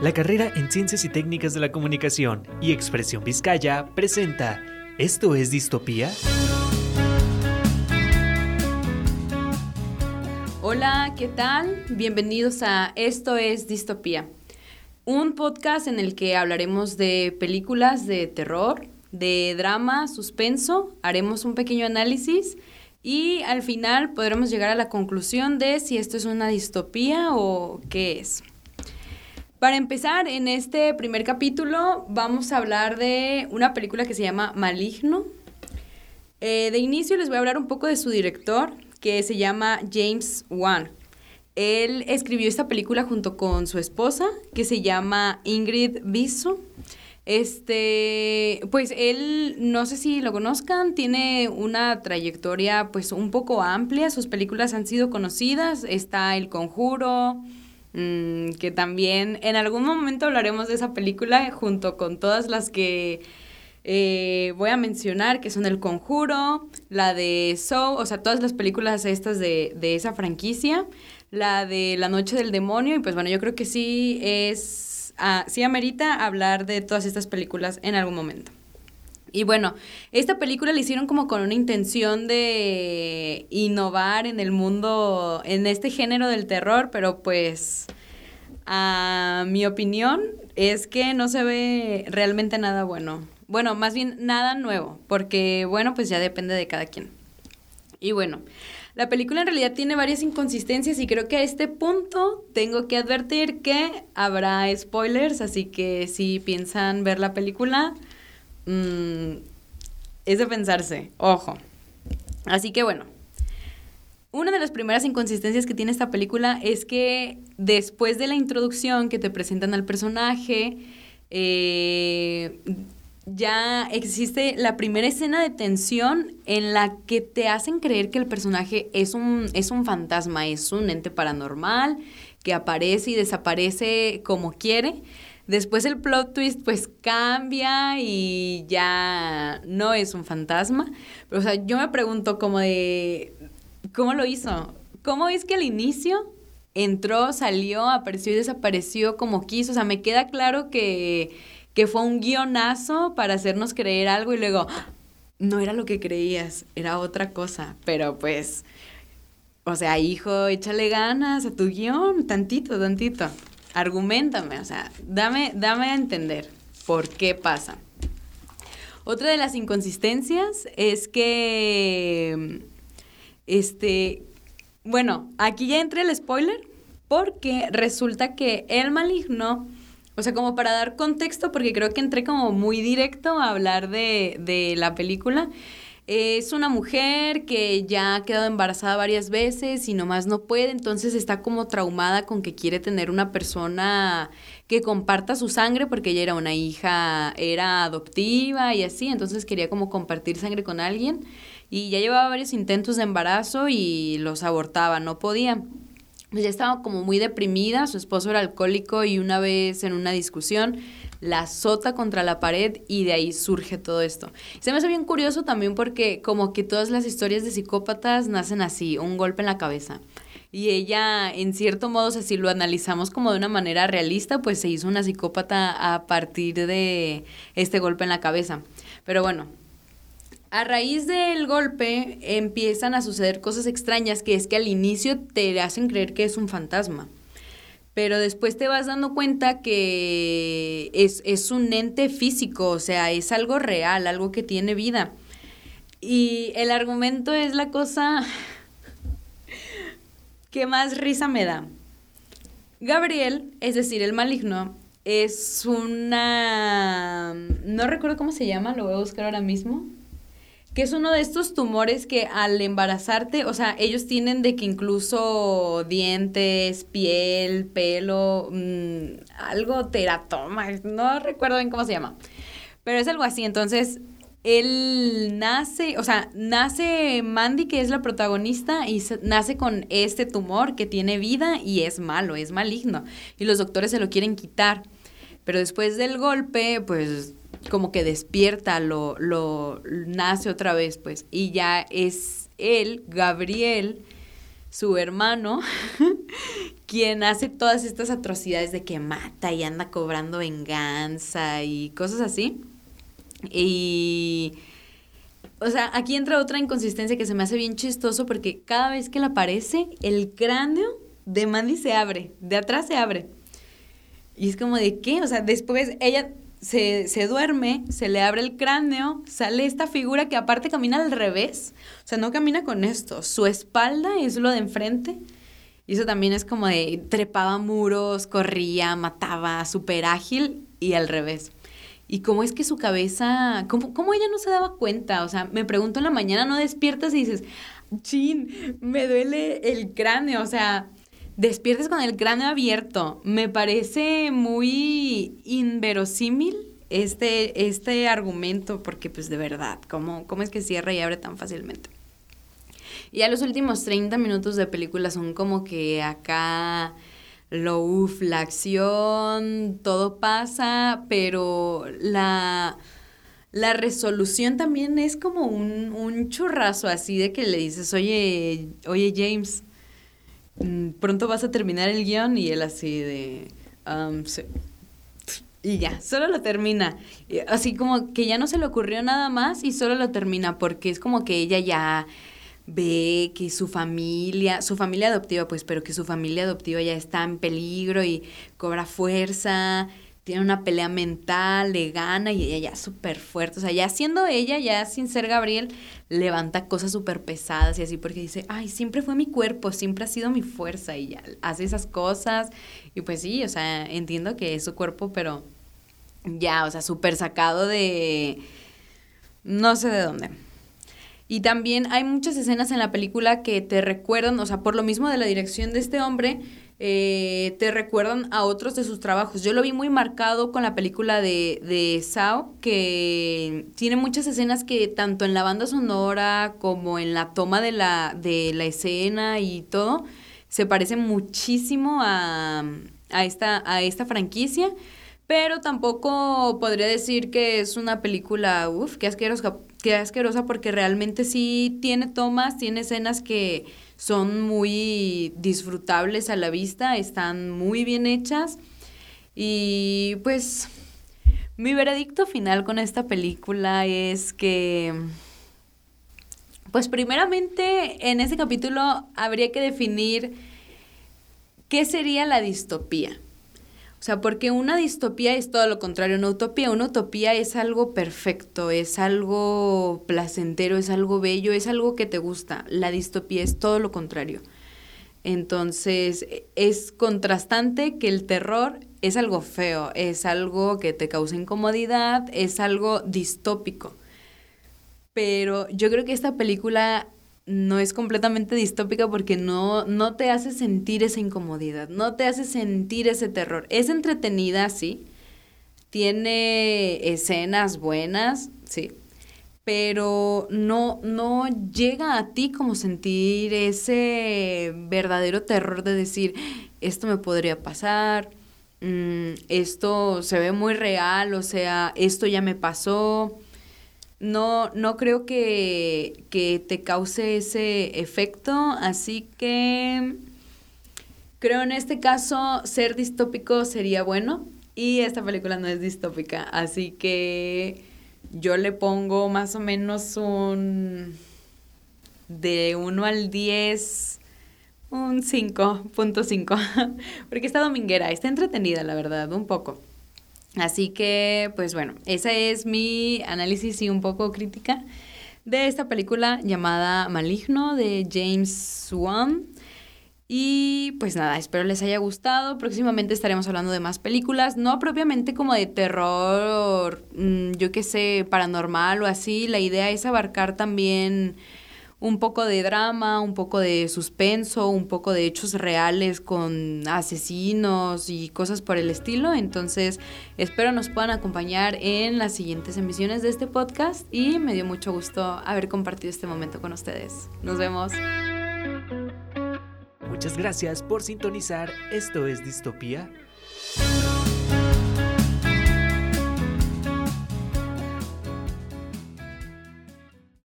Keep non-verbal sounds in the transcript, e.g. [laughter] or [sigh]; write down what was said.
La carrera en Ciencias y Técnicas de la Comunicación y Expresión Vizcaya presenta ¿Esto es distopía? Hola, ¿qué tal? Bienvenidos a Esto es distopía, un podcast en el que hablaremos de películas de terror, de drama, suspenso, haremos un pequeño análisis y al final podremos llegar a la conclusión de si esto es una distopía o qué es. Para empezar, en este primer capítulo vamos a hablar de una película que se llama Maligno. Eh, de inicio les voy a hablar un poco de su director, que se llama James Wan. Él escribió esta película junto con su esposa, que se llama Ingrid Biso. Este, pues él, no sé si lo conozcan, tiene una trayectoria pues un poco amplia, sus películas han sido conocidas, está El Conjuro, Mm, que también en algún momento hablaremos de esa película junto con todas las que eh, voy a mencionar, que son El Conjuro, la de Soul, o sea, todas las películas estas de, de esa franquicia, la de La Noche del Demonio, y pues bueno, yo creo que sí es, ah, sí amerita hablar de todas estas películas en algún momento. Y bueno, esta película la hicieron como con una intención de innovar en el mundo, en este género del terror, pero pues a mi opinión es que no se ve realmente nada bueno. Bueno, más bien nada nuevo, porque bueno, pues ya depende de cada quien. Y bueno, la película en realidad tiene varias inconsistencias y creo que a este punto tengo que advertir que habrá spoilers, así que si piensan ver la película, Mm, es de pensarse, ojo. Así que bueno, una de las primeras inconsistencias que tiene esta película es que después de la introducción que te presentan al personaje, eh, ya existe la primera escena de tensión en la que te hacen creer que el personaje es un, es un fantasma, es un ente paranormal que aparece y desaparece como quiere. Después el plot twist pues cambia y ya no es un fantasma. Pero o sea, yo me pregunto como de, ¿cómo lo hizo? ¿Cómo es que al inicio entró, salió, apareció y desapareció como quiso? O sea, me queda claro que, que fue un guionazo para hacernos creer algo y luego, no era lo que creías, era otra cosa. Pero pues, o sea, hijo, échale ganas a tu guion, tantito, tantito argumentame, o sea, dame, dame a entender por qué pasa. Otra de las inconsistencias es que, este, bueno, aquí ya entra el spoiler, porque resulta que el maligno, o sea, como para dar contexto, porque creo que entré como muy directo a hablar de, de la película, es una mujer que ya ha quedado embarazada varias veces y nomás no puede, entonces está como traumada con que quiere tener una persona que comparta su sangre porque ella era una hija, era adoptiva y así, entonces quería como compartir sangre con alguien y ya llevaba varios intentos de embarazo y los abortaba, no podía. Pues ya estaba como muy deprimida, su esposo era alcohólico y una vez en una discusión la azota contra la pared y de ahí surge todo esto. Se me hace bien curioso también porque como que todas las historias de psicópatas nacen así, un golpe en la cabeza. Y ella, en cierto modo, si lo analizamos como de una manera realista, pues se hizo una psicópata a partir de este golpe en la cabeza. Pero bueno, a raíz del golpe empiezan a suceder cosas extrañas que es que al inicio te hacen creer que es un fantasma pero después te vas dando cuenta que es, un ente físico, o sea, es algo real, algo que tiene vida. Y el argumento es la cosa [laughs] que más risa me da. Gabriel, es decir, el maligno, es una... No recuerdo cómo se llama, lo voy a buscar ahora mismo que es uno de estos tumores que al embarazarte, o sea, ellos tienen de que incluso dientes, piel, pelo, mm, algo teratoma, no recuerdo bien cómo se llama, pero es algo así, entonces él nace, o sea, nace Mandy, que es la protagonista, y nace con este tumor que tiene vida y es malo, es maligno, y los doctores se lo quieren quitar. Pero después del golpe, pues como que despierta, lo, lo nace otra vez, pues, y ya es él, Gabriel, su hermano, [laughs] quien hace todas estas atrocidades de que mata y anda cobrando venganza y cosas así. Y... O sea, aquí entra otra inconsistencia que se me hace bien chistoso porque cada vez que le aparece, el cráneo de Mandy se abre, de atrás se abre. Y es como de qué, o sea, después ella se, se, duerme, se le abre el cráneo, sale esta figura que aparte camina al revés, o sea, no camina con esto, su espalda es lo de enfrente. Y eso también es como de trepaba muros, corría, mataba, súper ágil y al revés. Y cómo es que su cabeza, cómo, cómo ella no se daba cuenta, o sea, me pregunto en la mañana, no despiertas y dices, chin, me duele el cráneo, o sea, despiertes con el cráneo abierto. Me parece muy inverosímil este, este argumento, porque pues de verdad, ¿cómo, ¿cómo es que cierra y abre tan fácilmente? Y ya los últimos 30 minutos de película son como que acá lo uff, la acción, todo pasa, pero la, la resolución también es como un, un churrazo así de que le dices, oye, oye James, pronto vas a terminar el guion y él así de... Um, y ya, solo lo termina. Así como que ya no se le ocurrió nada más y solo lo termina porque es como que ella ya ve que su familia, su familia adoptiva, pues, pero que su familia adoptiva ya está en peligro y cobra fuerza, tiene una pelea mental, le gana y ella ya súper fuerte. O sea, ya siendo ella, ya sin ser Gabriel, levanta cosas súper pesadas y así, porque dice, ay, siempre fue mi cuerpo, siempre ha sido mi fuerza y ya hace esas cosas. Y pues sí, o sea, entiendo que es su cuerpo, pero ya, o sea, súper sacado de... no sé de dónde. Y también hay muchas escenas en la película que te recuerdan, o sea, por lo mismo de la dirección de este hombre, eh, te recuerdan a otros de sus trabajos. Yo lo vi muy marcado con la película de, de Sao, que tiene muchas escenas que tanto en la banda sonora como en la toma de la, de la escena y todo, se parece muchísimo a, a, esta, a esta franquicia. Pero tampoco podría decir que es una película, uff, qué asquerosa, asquerosa porque realmente sí tiene tomas, tiene escenas que son muy disfrutables a la vista, están muy bien hechas. Y pues mi veredicto final con esta película es que, pues primeramente en ese capítulo habría que definir qué sería la distopía. O sea, porque una distopía es todo lo contrario una utopía. Una utopía es algo perfecto, es algo placentero, es algo bello, es algo que te gusta. La distopía es todo lo contrario. Entonces, es contrastante que el terror es algo feo, es algo que te causa incomodidad, es algo distópico. Pero yo creo que esta película no es completamente distópica porque no, no te hace sentir esa incomodidad, no te hace sentir ese terror. Es entretenida, sí. Tiene escenas buenas, sí. Pero no, no llega a ti como sentir ese verdadero terror de decir, esto me podría pasar, mm, esto se ve muy real, o sea, esto ya me pasó no, no creo que, que te cause ese efecto, así que creo en este caso ser distópico sería bueno y esta película no es distópica, así que yo le pongo más o menos un de 1 al 10, un 5.5, [laughs] porque está dominguera, está entretenida la verdad, un poco. Así que, pues bueno, esa es mi análisis y un poco crítica de esta película llamada Maligno de James Wan. Y pues nada, espero les haya gustado. Próximamente estaremos hablando de más películas, no propiamente como de terror, mm, yo qué sé, paranormal o así. La idea es abarcar también un poco de drama, un poco de suspenso, un poco de hechos reales con asesinos y cosas por el estilo. Entonces, espero nos puedan acompañar en las siguientes emisiones de este podcast y me dio mucho gusto haber compartido este momento con ustedes. Nos vemos. Muchas gracias por sintonizar. Esto es Distopía